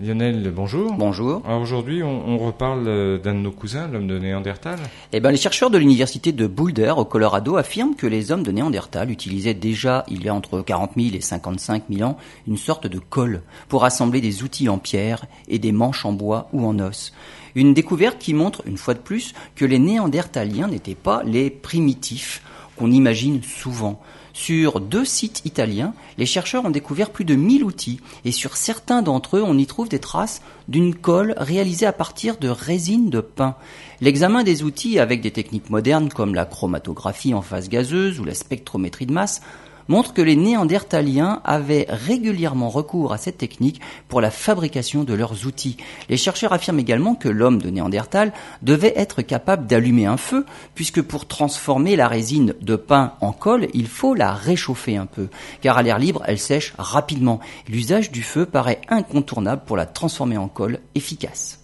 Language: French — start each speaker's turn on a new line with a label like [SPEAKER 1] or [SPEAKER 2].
[SPEAKER 1] Lionel, bonjour.
[SPEAKER 2] Bonjour.
[SPEAKER 1] Aujourd'hui, on, on reparle euh, d'un de nos cousins, l'homme de Néandertal.
[SPEAKER 2] Eh ben, les chercheurs de l'université de Boulder au Colorado affirment que les hommes de Néandertal utilisaient déjà, il y a entre 40 000 et 55 000 ans, une sorte de colle pour assembler des outils en pierre et des manches en bois ou en os. Une découverte qui montre, une fois de plus, que les Néandertaliens n'étaient pas les primitifs qu'on imagine souvent. Sur deux sites italiens, les chercheurs ont découvert plus de 1000 outils et sur certains d'entre eux, on y trouve des traces d'une colle réalisée à partir de résine de pin. L'examen des outils avec des techniques modernes comme la chromatographie en phase gazeuse ou la spectrométrie de masse montre que les Néandertaliens avaient régulièrement recours à cette technique pour la fabrication de leurs outils. Les chercheurs affirment également que l'homme de Néandertal devait être capable d'allumer un feu, puisque pour transformer la résine de pain en colle, il faut la réchauffer un peu, car à l'air libre, elle sèche rapidement. L'usage du feu paraît incontournable pour la transformer en colle efficace.